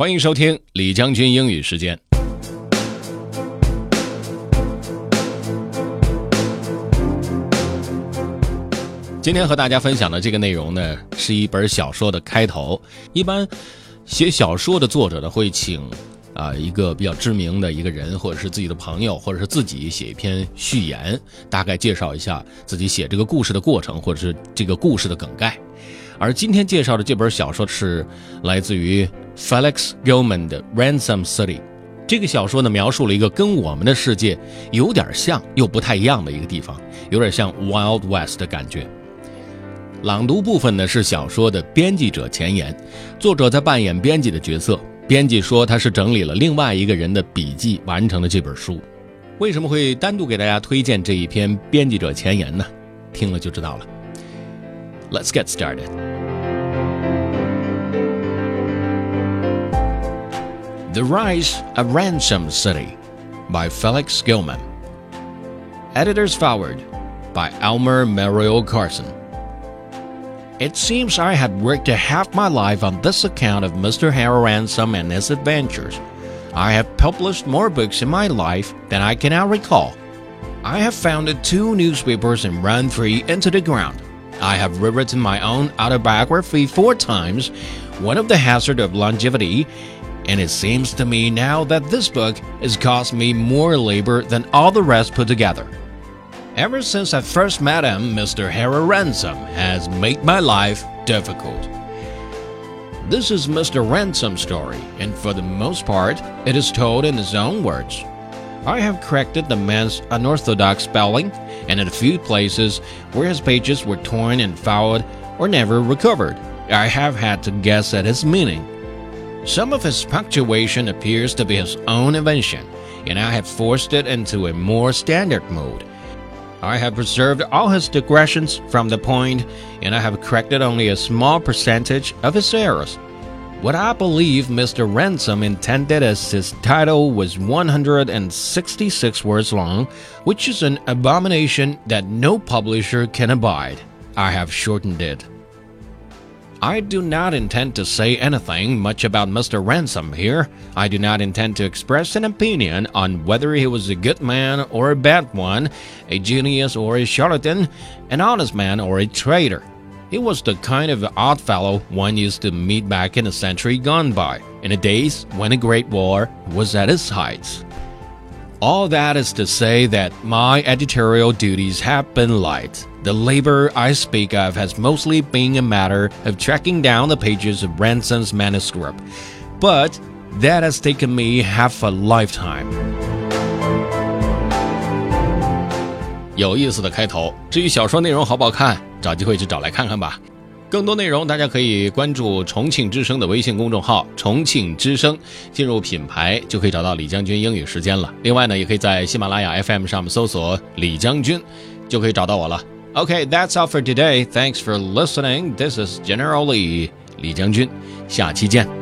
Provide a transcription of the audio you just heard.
欢迎收听李将军英语时间。今天和大家分享的这个内容呢，是一本小说的开头。一般写小说的作者呢，会请啊一个比较知名的一个人，或者是自己的朋友，或者是自己写一篇序言，大概介绍一下自己写这个故事的过程，或者是这个故事的梗概。而今天介绍的这本小说是来自于 Felix Gilman 的《Ransom City》。这个小说呢，描述了一个跟我们的世界有点像又不太一样的一个地方，有点像 Wild West 的感觉。朗读部分呢是小说的编辑者前言，作者在扮演编辑的角色。编辑说他是整理了另外一个人的笔记完成了这本书。为什么会单独给大家推荐这一篇编辑者前言呢？听了就知道了。Let's get started. The Rise of Ransom City by Felix Gilman. Editor's Foreword by Elmer Merrial Carson. It seems I had worked half my life on this account of Mr. Harry Ransom and his adventures. I have published more books in my life than I can now recall. I have founded two newspapers and run three into the ground. I have rewritten my own autobiography four times, one of the hazard of longevity, and it seems to me now that this book has cost me more labor than all the rest put together. Ever since I first met him, Mr. Harry Ransom has made my life difficult. This is Mr. Ransom's story, and for the most part, it is told in his own words. I have corrected the man's unorthodox spelling, and in a few places where his pages were torn and fouled or never recovered, I have had to guess at his meaning. Some of his punctuation appears to be his own invention, and I have forced it into a more standard mode. I have preserved all his digressions from the point, and I have corrected only a small percentage of his errors. What I believe Mr. Ransom intended as his title was 166 words long, which is an abomination that no publisher can abide. I have shortened it. I do not intend to say anything much about Mr. Ransom here. I do not intend to express an opinion on whether he was a good man or a bad one, a genius or a charlatan, an honest man or a traitor. He was the kind of odd fellow one used to meet back in a century gone by, in the days when the Great War was at its height. All that is to say that my editorial duties have been light. The labor I speak of has mostly been a matter of tracking down the pages of Ransom's manuscript, but that has taken me half a lifetime. 有意思的开头。至于小说内容好不好看，找机会去找来看看吧。 更多内容，大家可以关注重庆之声的微信公众号“重庆之声”，进入品牌就可以找到李将军英语时间了。另外呢，也可以在喜马拉雅 FM 上面搜索“李将军”，就可以找到我了。OK，that's all for today. Thanks for listening. This is generally 李将军。下期见。